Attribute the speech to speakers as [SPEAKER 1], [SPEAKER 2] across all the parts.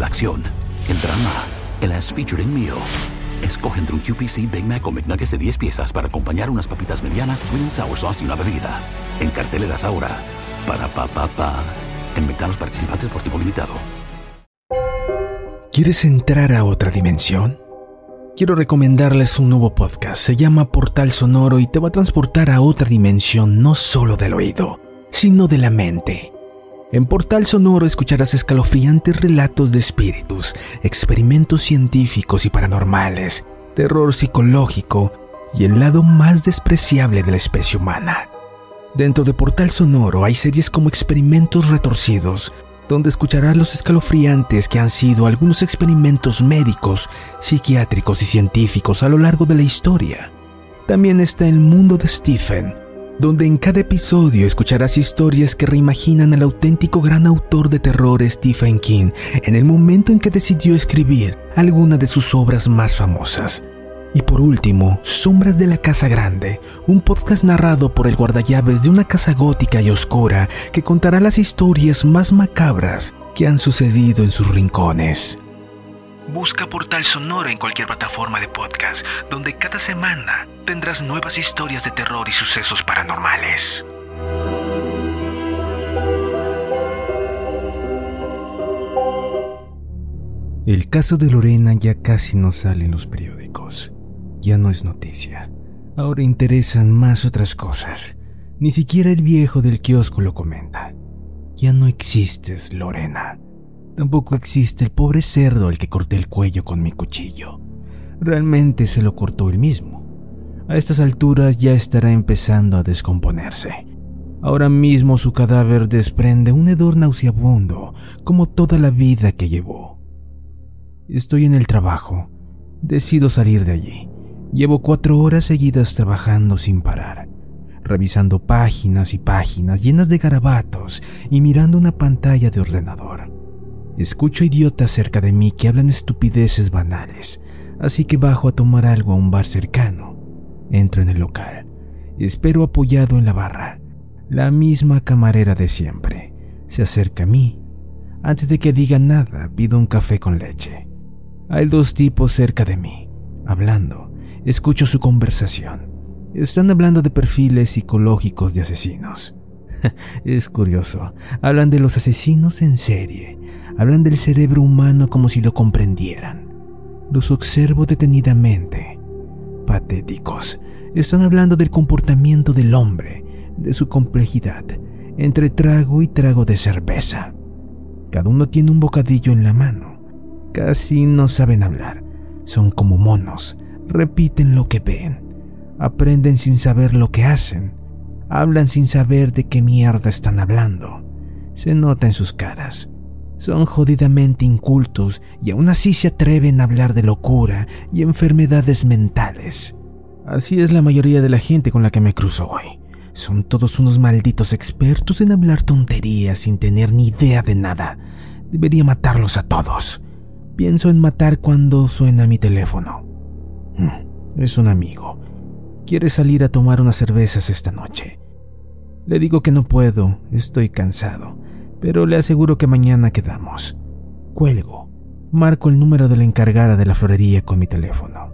[SPEAKER 1] la acción, el drama, el as featuring meal. Escoge entre un QPC Big Mac o McNuggets de 10 piezas para acompañar unas papitas medianas, sweet sour sauce y una bebida. En carteleras ahora. Para pa pa pa. En McDonald's participantes por tiempo limitado.
[SPEAKER 2] ¿Quieres entrar a otra dimensión? Quiero recomendarles un nuevo podcast. Se llama Portal Sonoro y te va a transportar a otra dimensión no solo del oído, sino de la mente. En Portal Sonoro escucharás escalofriantes relatos de espíritus, experimentos científicos y paranormales, terror psicológico y el lado más despreciable de la especie humana. Dentro de Portal Sonoro hay series como Experimentos Retorcidos, donde escucharás los escalofriantes que han sido algunos experimentos médicos, psiquiátricos y científicos a lo largo de la historia. También está el mundo de Stephen, donde en cada episodio escucharás historias que reimaginan al auténtico gran autor de terror Stephen King en el momento en que decidió escribir alguna de sus obras más famosas. Y por último, Sombras de la Casa Grande, un podcast narrado por el guardallaves de una casa gótica y oscura que contará las historias más macabras que han sucedido en sus rincones. Busca Portal Sonoro en cualquier plataforma de podcast, donde cada semana tendrás nuevas historias de terror y sucesos paranormales. El caso de Lorena ya casi no sale en los periódicos. Ya no es noticia. Ahora interesan más otras cosas. Ni siquiera el viejo del kiosco lo comenta. Ya no existes, Lorena. Tampoco existe el pobre cerdo al que corté el cuello con mi cuchillo. Realmente se lo cortó él mismo. A estas alturas ya estará empezando a descomponerse. Ahora mismo su cadáver desprende un hedor nauseabundo, como toda la vida que llevó. Estoy en el trabajo. Decido salir de allí. Llevo cuatro horas seguidas trabajando sin parar, revisando páginas y páginas llenas de garabatos y mirando una pantalla de ordenador. Escucho idiotas cerca de mí que hablan estupideces banales, así que bajo a tomar algo a un bar cercano. Entro en el local. Espero apoyado en la barra. La misma camarera de siempre. Se acerca a mí. Antes de que diga nada, pido un café con leche. Hay dos tipos cerca de mí, hablando. Escucho su conversación. Están hablando de perfiles psicológicos de asesinos. es curioso. Hablan de los asesinos en serie hablan del cerebro humano como si lo comprendieran. Los observo detenidamente. Patéticos. Están hablando del comportamiento del hombre, de su complejidad, entre trago y trago de cerveza. Cada uno tiene un bocadillo en la mano. Casi no saben hablar. Son como monos. Repiten lo que ven. Aprenden sin saber lo que hacen. Hablan sin saber de qué mierda están hablando. Se nota en sus caras. Son jodidamente incultos y aún así se atreven a hablar de locura y enfermedades mentales. Así es la mayoría de la gente con la que me cruzo hoy. Son todos unos malditos expertos en hablar tonterías sin tener ni idea de nada. Debería matarlos a todos. Pienso en matar cuando suena mi teléfono. Hmm, es un amigo. Quiere salir a tomar unas cervezas esta noche. Le digo que no puedo, estoy cansado pero le aseguro que mañana quedamos. Cuelgo. Marco el número de la encargada de la florería con mi teléfono.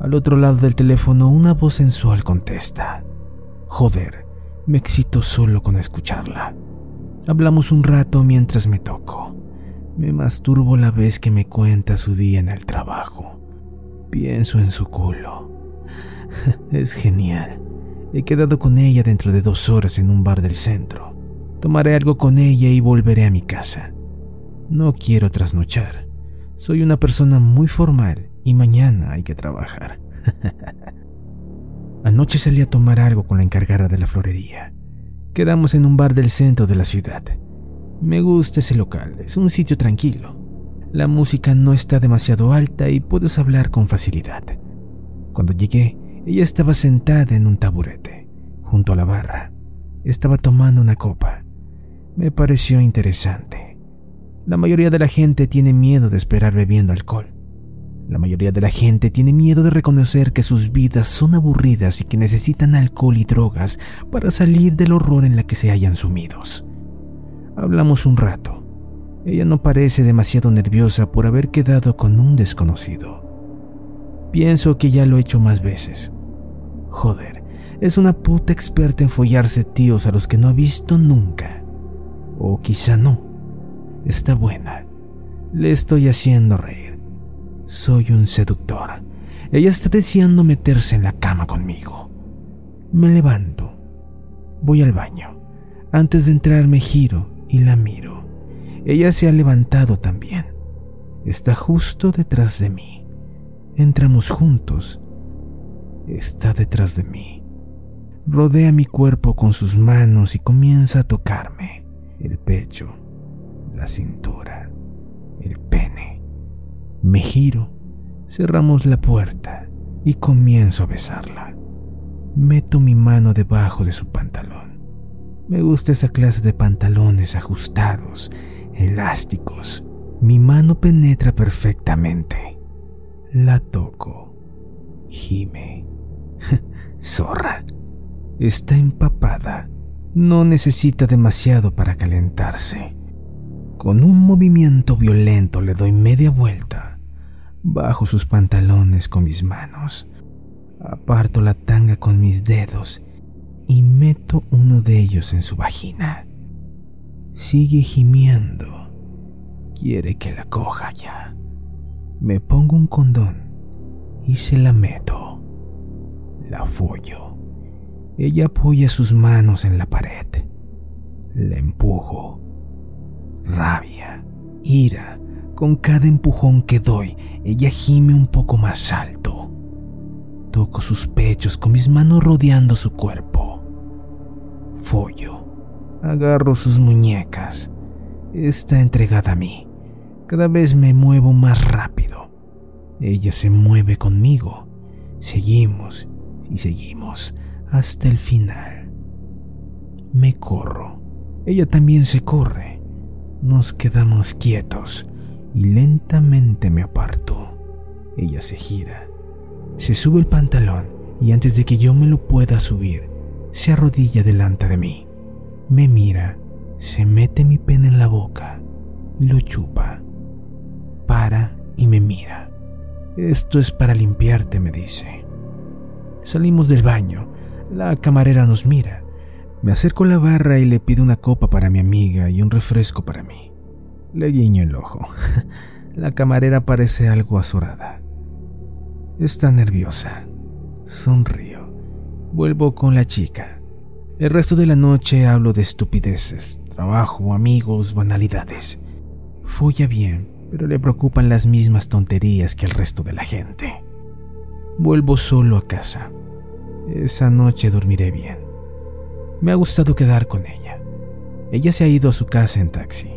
[SPEAKER 2] Al otro lado del teléfono una voz sensual contesta. Joder, me excito solo con escucharla. Hablamos un rato mientras me toco. Me masturbo la vez que me cuenta su día en el trabajo. Pienso en su culo. es genial. He quedado con ella dentro de dos horas en un bar del centro. Tomaré algo con ella y volveré a mi casa. No quiero trasnochar. Soy una persona muy formal y mañana hay que trabajar. Anoche salí a tomar algo con la encargada de la florería. Quedamos en un bar del centro de la ciudad. Me gusta ese local, es un sitio tranquilo. La música no está demasiado alta y puedes hablar con facilidad. Cuando llegué, ella estaba sentada en un taburete, junto a la barra. Estaba tomando una copa me pareció interesante. La mayoría de la gente tiene miedo de esperar bebiendo alcohol. La mayoría de la gente tiene miedo de reconocer que sus vidas son aburridas y que necesitan alcohol y drogas para salir del horror en la que se hayan sumidos. Hablamos un rato. Ella no parece demasiado nerviosa por haber quedado con un desconocido. Pienso que ya lo he hecho más veces. Joder, es una puta experta en follarse tíos a los que no ha visto nunca. O quizá no. Está buena. Le estoy haciendo reír. Soy un seductor. Ella está deseando meterse en la cama conmigo. Me levanto. Voy al baño. Antes de entrar me giro y la miro. Ella se ha levantado también. Está justo detrás de mí. Entramos juntos. Está detrás de mí. Rodea mi cuerpo con sus manos y comienza a tocarme el pecho, la cintura, el pene. Me giro, cerramos la puerta y comienzo a besarla. Meto mi mano debajo de su pantalón. Me gusta esa clase de pantalones ajustados elásticos. Mi mano penetra perfectamente. La toco. Gime. Zorra. Está empapada. No necesita demasiado para calentarse. Con un movimiento violento le doy media vuelta. Bajo sus pantalones con mis manos. Aparto la tanga con mis dedos y meto uno de ellos en su vagina. Sigue gimiendo. Quiere que la coja ya. Me pongo un condón y se la meto. La follo. Ella apoya sus manos en la pared. La empujo. Rabia, ira. Con cada empujón que doy, ella gime un poco más alto. Toco sus pechos con mis manos rodeando su cuerpo. Follo Agarro sus muñecas. Está entregada a mí. Cada vez me muevo más rápido. Ella se mueve conmigo. Seguimos y seguimos hasta el final. Me corro. Ella también se corre. Nos quedamos quietos y lentamente me aparto. Ella se gira. Se sube el pantalón y antes de que yo me lo pueda subir, se arrodilla delante de mí. Me mira, se mete mi pene en la boca y lo chupa. Para y me mira. Esto es para limpiarte, me dice. Salimos del baño. La camarera nos mira. Me acerco a la barra y le pido una copa para mi amiga y un refresco para mí. Le guiño el ojo. La camarera parece algo azorada. Está nerviosa. Sonrío. Vuelvo con la chica. El resto de la noche hablo de estupideces, trabajo, amigos, banalidades. Folla bien, pero le preocupan las mismas tonterías que el resto de la gente. Vuelvo solo a casa. Esa noche dormiré bien. Me ha gustado quedar con ella. Ella se ha ido a su casa en taxi.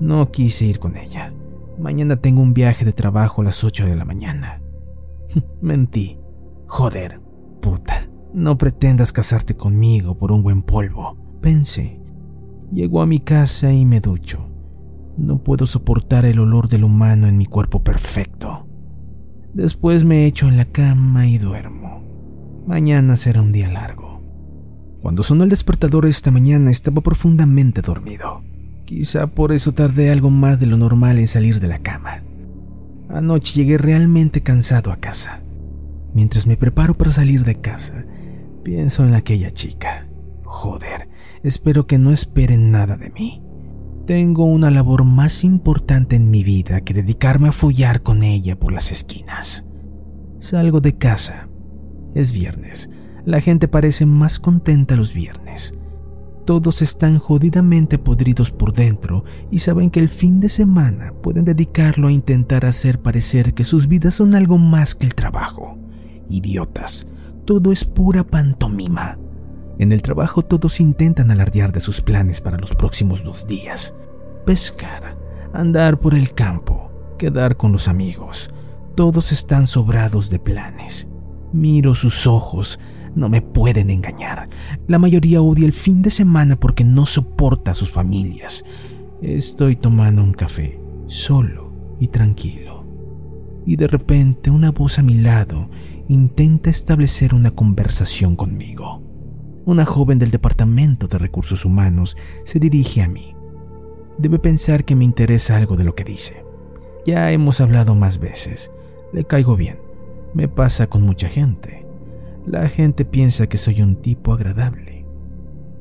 [SPEAKER 2] No quise ir con ella. Mañana tengo un viaje de trabajo a las 8 de la mañana. Mentí. Joder, puta. No pretendas casarte conmigo por un buen polvo, pensé. Llego a mi casa y me ducho. No puedo soportar el olor del humano en mi cuerpo perfecto. Después me echo en la cama y duermo. Mañana será un día largo. Cuando sonó el despertador esta mañana estaba profundamente dormido. Quizá por eso tardé algo más de lo normal en salir de la cama. Anoche llegué realmente cansado a casa. Mientras me preparo para salir de casa, Pienso en aquella chica. Joder, espero que no esperen nada de mí. Tengo una labor más importante en mi vida que dedicarme a follar con ella por las esquinas. Salgo de casa. Es viernes. La gente parece más contenta los viernes. Todos están jodidamente podridos por dentro y saben que el fin de semana pueden dedicarlo a intentar hacer parecer que sus vidas son algo más que el trabajo. Idiotas todo es pura pantomima. En el trabajo todos intentan alardear de sus planes para los próximos dos días. Pescar, andar por el campo, quedar con los amigos. Todos están sobrados de planes. Miro sus ojos, no me pueden engañar. La mayoría odia el fin de semana porque no soporta a sus familias. Estoy tomando un café, solo y tranquilo. Y de repente una voz a mi lado intenta establecer una conversación conmigo. Una joven del Departamento de Recursos Humanos se dirige a mí. Debe pensar que me interesa algo de lo que dice. Ya hemos hablado más veces. Le caigo bien. Me pasa con mucha gente. La gente piensa que soy un tipo agradable.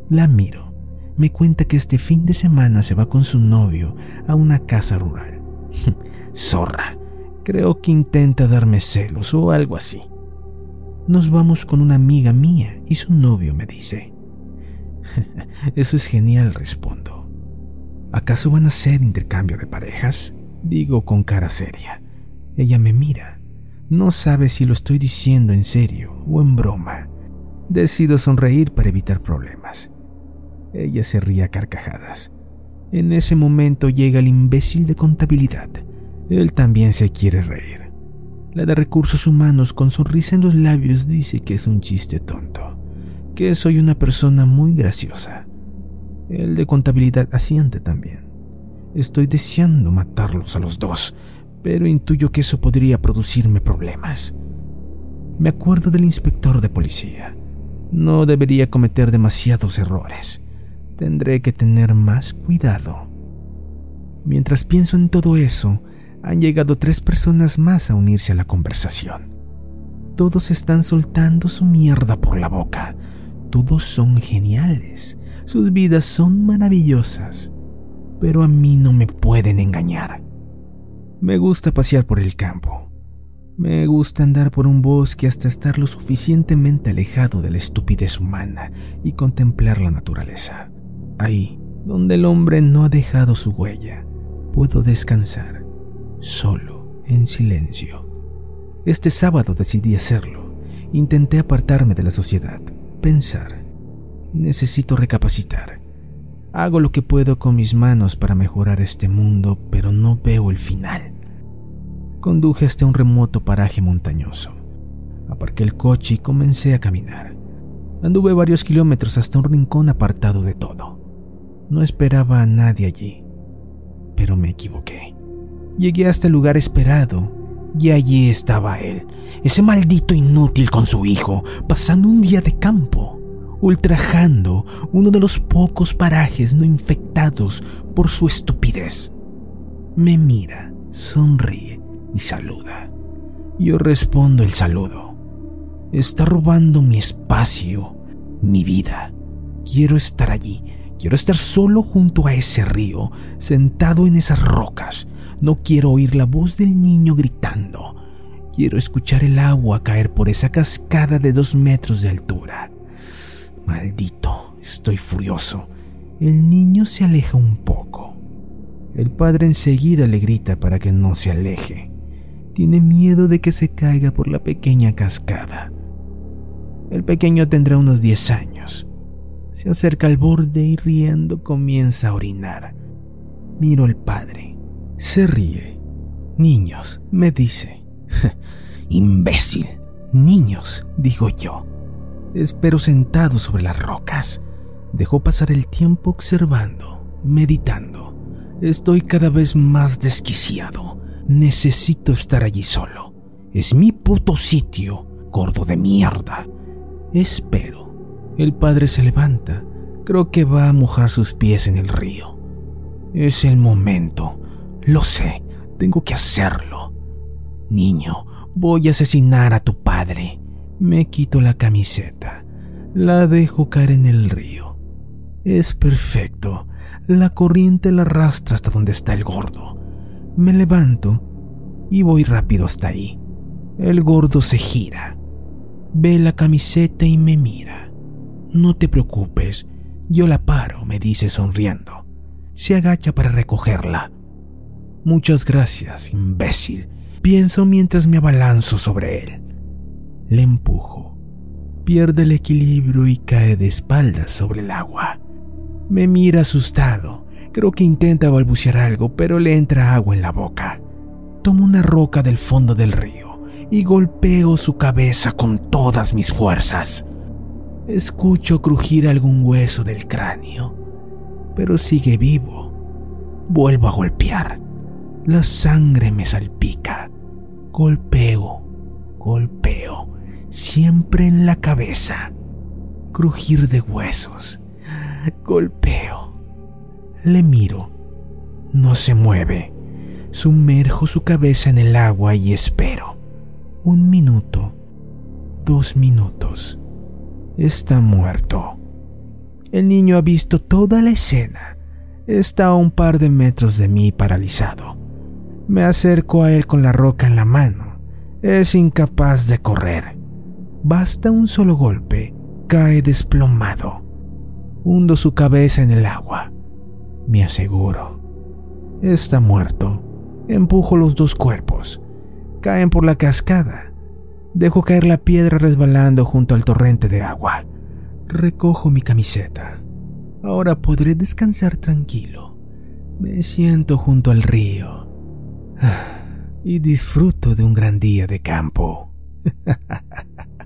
[SPEAKER 2] La miro. Me cuenta que este fin de semana se va con su novio a una casa rural. Zorra. Creo que intenta darme celos o algo así. Nos vamos con una amiga mía y su novio me dice. Eso es genial, respondo. ¿Acaso van a ser intercambio de parejas? Digo con cara seria. Ella me mira. No sabe si lo estoy diciendo en serio o en broma. Decido sonreír para evitar problemas. Ella se ríe a carcajadas. En ese momento llega el imbécil de contabilidad. Él también se quiere reír. La de recursos humanos con sonrisa en los labios dice que es un chiste tonto, que soy una persona muy graciosa. El de contabilidad asiente también. Estoy deseando matarlos a los dos, pero intuyo que eso podría producirme problemas. Me acuerdo del inspector de policía. No debería cometer demasiados errores. Tendré que tener más cuidado. Mientras pienso en todo eso, han llegado tres personas más a unirse a la conversación. Todos están soltando su mierda por la boca. Todos son geniales. Sus vidas son maravillosas. Pero a mí no me pueden engañar. Me gusta pasear por el campo. Me gusta andar por un bosque hasta estar lo suficientemente alejado de la estupidez humana y contemplar la naturaleza. Ahí, donde el hombre no ha dejado su huella, puedo descansar, solo, en silencio. Este sábado decidí hacerlo. Intenté apartarme de la sociedad, pensar. Necesito recapacitar. Hago lo que puedo con mis manos para mejorar este mundo, pero no veo el final. Conduje hasta un remoto paraje montañoso. Aparqué el coche y comencé a caminar. Anduve varios kilómetros hasta un rincón apartado de todo. No esperaba a nadie allí, pero me equivoqué. Llegué hasta el lugar esperado y allí estaba él, ese maldito inútil con su hijo, pasando un día de campo, ultrajando uno de los pocos parajes no infectados por su estupidez. Me mira, sonríe y saluda. Yo respondo el saludo. Está robando mi espacio, mi vida. Quiero estar allí, Quiero estar solo junto a ese río, sentado en esas rocas. No quiero oír la voz del niño gritando. Quiero escuchar el agua caer por esa cascada de dos metros de altura. Maldito, estoy furioso. El niño se aleja un poco. El padre enseguida le grita para que no se aleje. Tiene miedo de que se caiga por la pequeña cascada. El pequeño tendrá unos 10 años. Se acerca al borde y riendo comienza a orinar. Miro al padre. Se ríe. Niños, me dice. Imbécil. Niños, digo yo. Espero sentado sobre las rocas. Dejo pasar el tiempo observando, meditando. Estoy cada vez más desquiciado. Necesito estar allí solo. Es mi puto sitio, gordo de mierda. Espero el padre se levanta. Creo que va a mojar sus pies en el río. Es el momento. Lo sé. Tengo que hacerlo. Niño, voy a asesinar a tu padre. Me quito la camiseta. La dejo caer en el río. Es perfecto. La corriente la arrastra hasta donde está el gordo. Me levanto y voy rápido hasta ahí. El gordo se gira. Ve la camiseta y me mira. No te preocupes, yo la paro, me dice sonriendo. Se agacha para recogerla. Muchas gracias, imbécil, pienso mientras me abalanzo sobre él. Le empujo. Pierde el equilibrio y cae de espaldas sobre el agua. Me mira asustado. Creo que intenta balbucear algo, pero le entra agua en la boca. Tomo una roca del fondo del río y golpeo su cabeza con todas mis fuerzas. Escucho crujir algún hueso del cráneo, pero sigue vivo. Vuelvo a golpear. La sangre me salpica. Golpeo, golpeo, siempre en la cabeza. Crujir de huesos. Golpeo. Le miro. No se mueve. Sumerjo su cabeza en el agua y espero. Un minuto. Dos minutos. Está muerto. El niño ha visto toda la escena. Está a un par de metros de mí paralizado. Me acerco a él con la roca en la mano. Es incapaz de correr. Basta un solo golpe. Cae desplomado. Hundo su cabeza en el agua. Me aseguro. Está muerto. Empujo los dos cuerpos. Caen por la cascada. Dejo caer la piedra resbalando junto al torrente de agua. Recojo mi camiseta. Ahora podré descansar tranquilo. Me siento junto al río y disfruto de un gran día de campo.